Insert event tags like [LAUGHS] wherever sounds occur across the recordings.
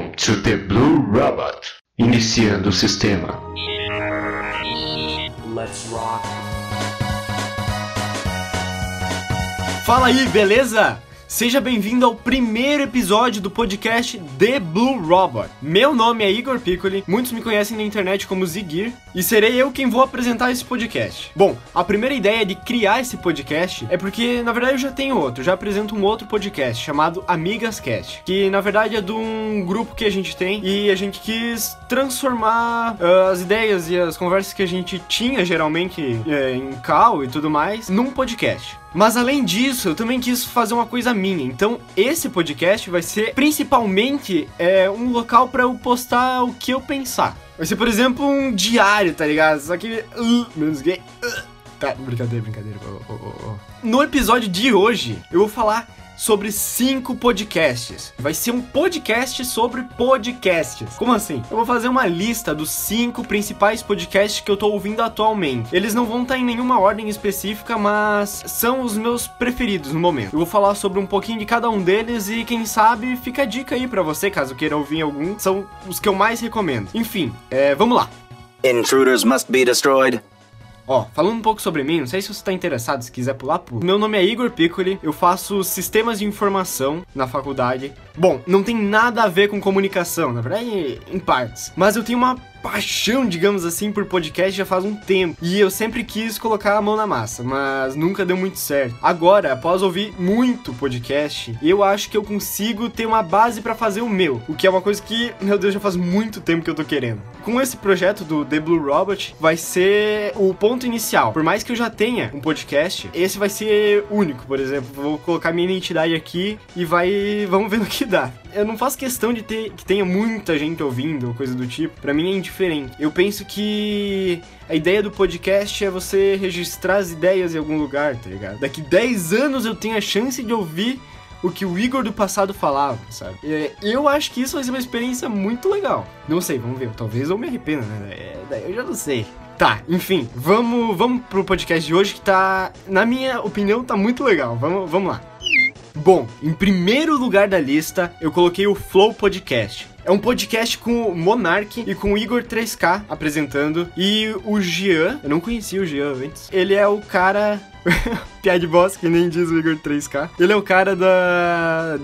Welcome to the Blue Robot. Iniciando o sistema. Let's rock. Fala aí, beleza? Seja bem-vindo ao primeiro episódio do podcast The Blue Robot. Meu nome é Igor Piccoli, muitos me conhecem na internet como Zigir, e serei eu quem vou apresentar esse podcast. Bom, a primeira ideia de criar esse podcast é porque, na verdade, eu já tenho outro, já apresento um outro podcast chamado Amigas Cast, que na verdade é de um grupo que a gente tem e a gente quis transformar uh, as ideias e as conversas que a gente tinha geralmente uh, em call e tudo mais num podcast. Mas além disso, eu também quis fazer uma coisa minha. Então, esse podcast vai ser principalmente é, um local para eu postar o que eu pensar. Vai ser, por exemplo, um diário, tá ligado? Só que. Uh, menos gay. Uh. Tá, brincadeira, brincadeira. Oh, oh, oh. No episódio de hoje, eu vou falar sobre cinco podcasts. Vai ser um podcast sobre podcasts. Como assim? Eu vou fazer uma lista dos cinco principais podcasts que eu tô ouvindo atualmente. Eles não vão estar em nenhuma ordem específica, mas são os meus preferidos no momento. Eu vou falar sobre um pouquinho de cada um deles e quem sabe fica a dica aí para você, caso queira ouvir algum. São os que eu mais recomendo. Enfim, é, vamos lá. Intruders must be destroyed. Ó, falando um pouco sobre mim, não sei se você tá interessado, se quiser pular, pula. Meu nome é Igor Piccoli, eu faço sistemas de informação na faculdade. Bom, não tem nada a ver com comunicação, na verdade, em partes. Mas eu tenho uma paixão, digamos assim, por podcast já faz um tempo. E eu sempre quis colocar a mão na massa, mas nunca deu muito certo. Agora, após ouvir muito podcast, eu acho que eu consigo ter uma base para fazer o meu, o que é uma coisa que, meu Deus, já faz muito tempo que eu tô querendo. Com esse projeto do The Blue Robot, vai ser o ponto inicial. Por mais que eu já tenha um podcast, esse vai ser único, por exemplo. Vou colocar minha identidade aqui e vai, vamos ver no que dá. Eu não faço questão de ter que tenha muita gente ouvindo ou coisa do tipo. Para mim é indiferente. Eu penso que a ideia do podcast é você registrar as ideias em algum lugar, tá ligado? Daqui 10 anos eu tenho a chance de ouvir o que o Igor do passado falava, sabe? Eu acho que isso vai ser uma experiência muito legal. Não sei, vamos ver. Talvez eu me arrependa, né? É, eu já não sei. Tá, enfim, vamos, vamos pro podcast de hoje que tá, na minha opinião, tá muito legal. Vamos, vamos lá. Bom, em primeiro lugar da lista, eu coloquei o Flow Podcast. É um podcast com o Monark e com o Igor 3K apresentando. E o Jean, eu não conhecia o Jean antes. Ele é o cara. [LAUGHS] Piad boss, que nem diz o Igor 3K. Ele é o cara da.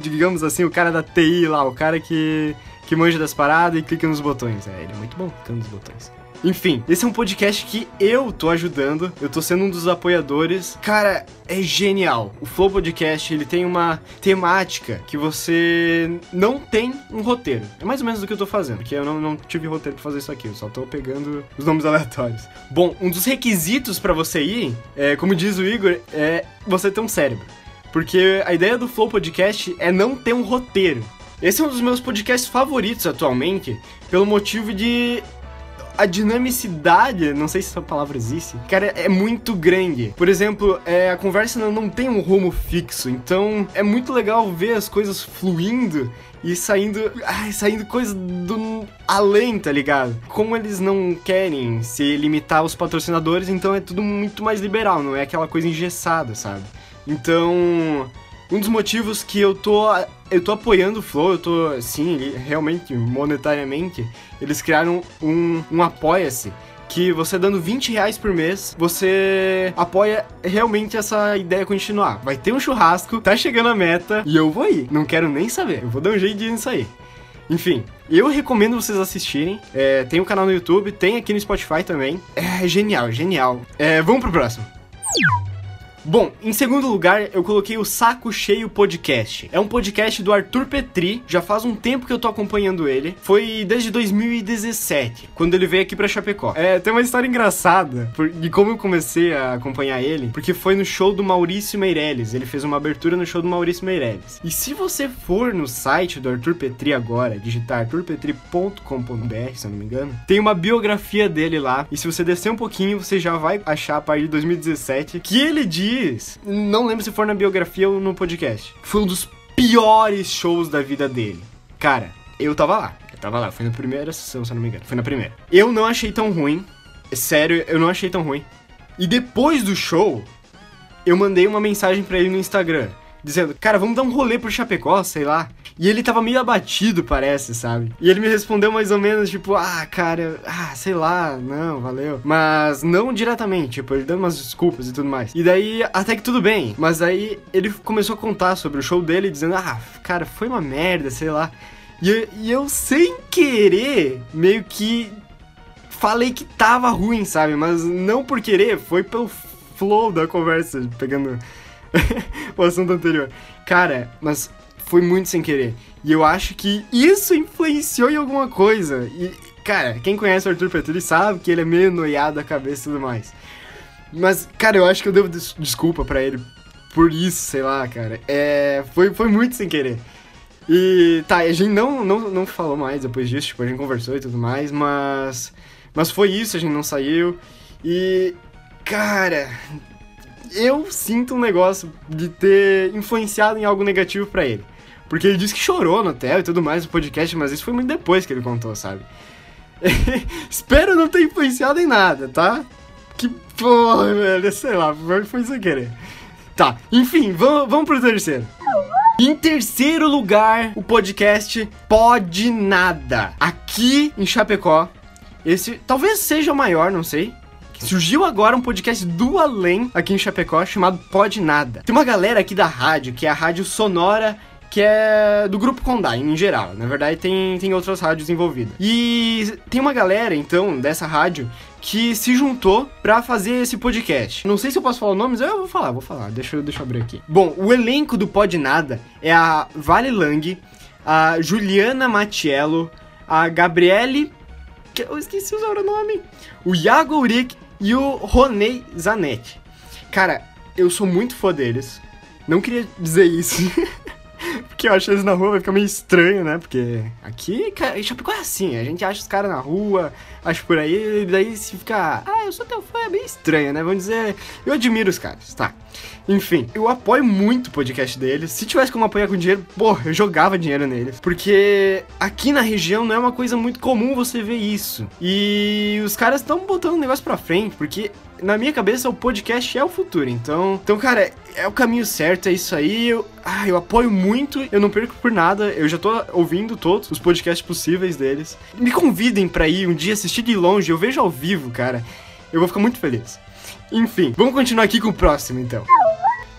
Digamos assim, o cara da TI lá, o cara que. que manja das paradas e clica nos botões. É, ele é muito bom clicando nos botões. Enfim, esse é um podcast que eu tô ajudando, eu tô sendo um dos apoiadores. Cara, é genial. O Flow Podcast, ele tem uma temática que você não tem um roteiro. É mais ou menos o que eu tô fazendo, porque eu não, não tive roteiro pra fazer isso aqui, eu só tô pegando os nomes aleatórios. Bom, um dos requisitos para você ir, é, como diz o Igor, é você ter um cérebro. Porque a ideia do Flow Podcast é não ter um roteiro. Esse é um dos meus podcasts favoritos atualmente, pelo motivo de a dinamicidade, não sei se essa palavra existe, cara, é muito grande. Por exemplo, é, a conversa não, não tem um rumo fixo, então é muito legal ver as coisas fluindo e saindo, ai, saindo coisa do além, tá ligado? Como eles não querem se limitar aos patrocinadores, então é tudo muito mais liberal, não é aquela coisa engessada, sabe? Então, um dos motivos que eu tô eu tô apoiando o Flow, eu tô, sim, realmente, monetariamente, eles criaram um, um apoia-se que você dando 20 reais por mês, você apoia realmente essa ideia continuar. Vai ter um churrasco, tá chegando a meta e eu vou ir. Não quero nem saber. Eu vou dar um jeito de ir nisso aí. Enfim, eu recomendo vocês assistirem. É, tem um canal no YouTube, tem aqui no Spotify também. É genial, genial. É, vamos pro próximo. Bom, em segundo lugar, eu coloquei o Saco Cheio Podcast. É um podcast do Arthur Petri, já faz um tempo que eu tô acompanhando ele. Foi desde 2017, quando ele veio aqui pra Chapecó. É, tem uma história engraçada de como eu comecei a acompanhar ele, porque foi no show do Maurício Meirelles. Ele fez uma abertura no show do Maurício Meirelles. E se você for no site do Arthur Petri agora, digitar arturpetri.com.br, se eu não me engano, tem uma biografia dele lá. E se você descer um pouquinho, você já vai achar a partir de 2017 que ele diz diz, não lembro se for na biografia ou no podcast, foi um dos piores shows da vida dele. Cara, eu tava lá. Eu tava lá, foi na primeira sessão, se eu não me engano. Foi na primeira. Eu não achei tão ruim. Sério, eu não achei tão ruim. E depois do show, eu mandei uma mensagem para ele no Instagram. Dizendo, cara, vamos dar um rolê por Chapecó, sei lá. E ele tava meio abatido, parece, sabe? E ele me respondeu mais ou menos, tipo, ah, cara, ah, sei lá, não, valeu. Mas não diretamente, tipo, ele dando umas desculpas e tudo mais. E daí, até que tudo bem. Mas aí ele começou a contar sobre o show dele, dizendo, ah, cara, foi uma merda, sei lá. E, e eu, sem querer, meio que falei que tava ruim, sabe? Mas não por querer, foi pelo flow da conversa, pegando [LAUGHS] o assunto anterior. Cara, mas foi muito sem querer. E eu acho que isso influenciou em alguma coisa. E, cara, quem conhece o Arthur Petri sabe que ele é meio noiado da cabeça e tudo mais. Mas, cara, eu acho que eu devo des desculpa para ele por isso, sei lá, cara. É, foi, foi muito sem querer. E tá, a gente não, não, não falou mais depois disso, tipo, a gente conversou e tudo mais, mas. Mas foi isso, a gente não saiu. E. Cara. Eu sinto um negócio de ter influenciado em algo negativo para ele. Porque ele disse que chorou no hotel e tudo mais no podcast, mas isso foi muito depois que ele contou, sabe? [LAUGHS] Espero não ter influenciado em nada, tá? Que porra, velho, sei lá, foi sem querer. Tá, enfim, vamos, vamos pro terceiro. Em terceiro lugar, o podcast Pode Nada. Aqui em Chapecó. Esse talvez seja o maior, não sei. Surgiu agora um podcast do além aqui em Chapecó chamado Pode Nada. Tem uma galera aqui da rádio, que é a Rádio Sonora que é do grupo Condai, em geral. Na verdade, tem, tem outras rádios envolvidas. E tem uma galera, então, dessa rádio que se juntou para fazer esse podcast. Não sei se eu posso falar o nome, mas eu vou falar, vou falar. Deixa, eu, deixa eu abrir aqui. Bom, o elenco do Pod Nada é a Vale Lang, a Juliana Matiello, a Gabriele... Eu esqueci o nome. O Iago Uric e o Ronei Zanetti. Cara, eu sou muito fã deles. Não queria dizer isso. [LAUGHS] Porque eu acho eles na rua vai ficar meio estranho, né? Porque aqui, cara, em Chapecó é assim, a gente acha os caras na rua, acha por aí, e daí se fica, ah, eu sou teu fã, é bem estranho, né? Vamos dizer, eu admiro os caras, tá. Enfim, eu apoio muito o podcast deles. Se tivesse como apoiar com dinheiro, pô, eu jogava dinheiro neles. Porque aqui na região não é uma coisa muito comum você ver isso. E os caras estão botando o negócio pra frente, porque na minha cabeça o podcast é o futuro. Então, então cara, é o caminho certo, é isso aí. Eu, ah, eu apoio muito, eu não perco por nada. Eu já tô ouvindo todos os podcasts possíveis deles. Me convidem para ir um dia assistir de longe, eu vejo ao vivo, cara. Eu vou ficar muito feliz. Enfim, vamos continuar aqui com o próximo então.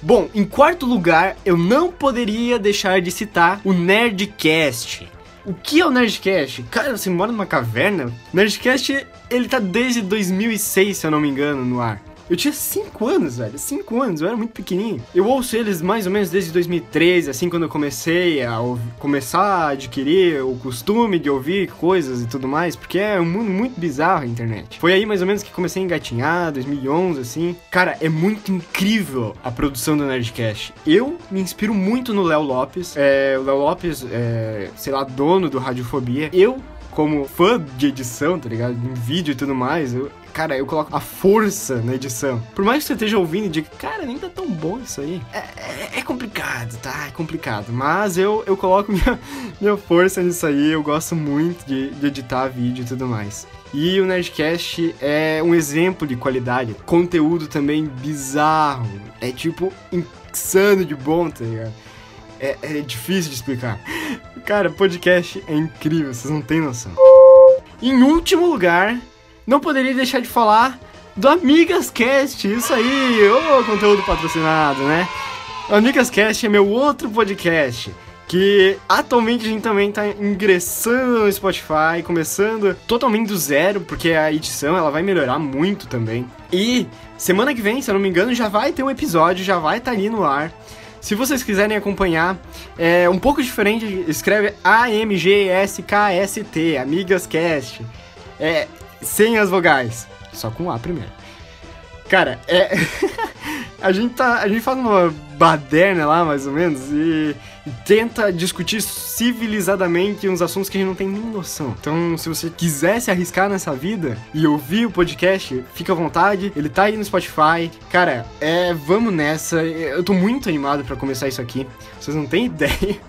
Bom, em quarto lugar, eu não poderia deixar de citar o Nerdcast. O que é o Nerdcast? Cara, você mora numa caverna? Nerdcast, ele tá desde 2006, se eu não me engano, no ar. Eu tinha 5 anos, velho. 5 anos, eu era muito pequenininho. Eu ouço eles mais ou menos desde 2013, assim, quando eu comecei a começar a adquirir o costume de ouvir coisas e tudo mais, porque é um mundo muito bizarro a internet. Foi aí mais ou menos que comecei a engatinhar, 2011, assim. Cara, é muito incrível a produção do Nerdcast. Eu me inspiro muito no Léo Lopes. É, o Léo Lopes, é, sei lá, dono do Radiofobia. Eu como fã de edição, tá ligado? Em vídeo e tudo mais, eu, cara, eu coloco a força na edição. Por mais que você esteja ouvindo e diga, cara, nem tá tão bom isso aí. É, é, é complicado, tá? É complicado. Mas eu, eu coloco [LAUGHS] minha, minha força nisso aí. Eu gosto muito de, de editar vídeo e tudo mais. E o Nerdcast é um exemplo de qualidade. Conteúdo também bizarro. É tipo insano de bom, tá ligado? É, é difícil de explicar. Cara, podcast é incrível, vocês não têm noção. Em último lugar, não poderia deixar de falar do Amigas Cast, isso aí, ô conteúdo patrocinado, né? O Amigas Cast é meu outro podcast que atualmente a gente também tá ingressando no Spotify, começando totalmente do zero, porque a edição ela vai melhorar muito também. E semana que vem, se eu não me engano, já vai ter um episódio, já vai estar tá ali no ar. Se vocês quiserem acompanhar, é um pouco diferente, escreve A-M-G-S-K-S-T, Amigas Cast. É, sem as vogais. Só com A primeiro. Cara, é. [LAUGHS] a gente tá. A gente faz uma baderna lá, mais ou menos, e, tenta discutir civilizadamente uns assuntos que a gente não tem nem noção. Então, se você quiser se arriscar nessa vida e ouvir o podcast, fica à vontade. Ele tá aí no Spotify. Cara, é. Vamos nessa. Eu tô muito animado para começar isso aqui. Vocês não têm [LAUGHS] ideia.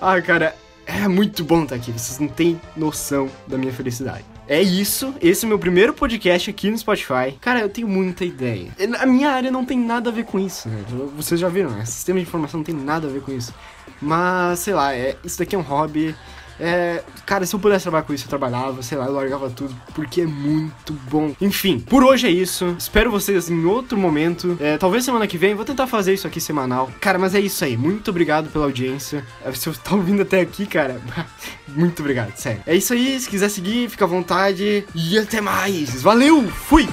ah, cara, é muito bom estar tá aqui. Vocês não têm noção da minha felicidade. É isso. Esse é o meu primeiro podcast aqui no Spotify. Cara, eu tenho muita ideia. A minha área não tem nada a ver com isso, né? Vocês já viram, né? Sistema de informação não tem nada a ver com isso. Mas, sei lá, é, isso daqui é um hobby. É, cara, se eu pudesse trabalhar com isso, eu trabalhava, sei lá, eu largava tudo, porque é muito bom. Enfim, por hoje é isso. Espero vocês em outro momento. É, talvez semana que vem, vou tentar fazer isso aqui semanal. Cara, mas é isso aí. Muito obrigado pela audiência. É, se você tá ouvindo até aqui, cara, [LAUGHS] muito obrigado, sério. É isso aí. Se quiser seguir, fica à vontade. E até mais. Valeu! Fui!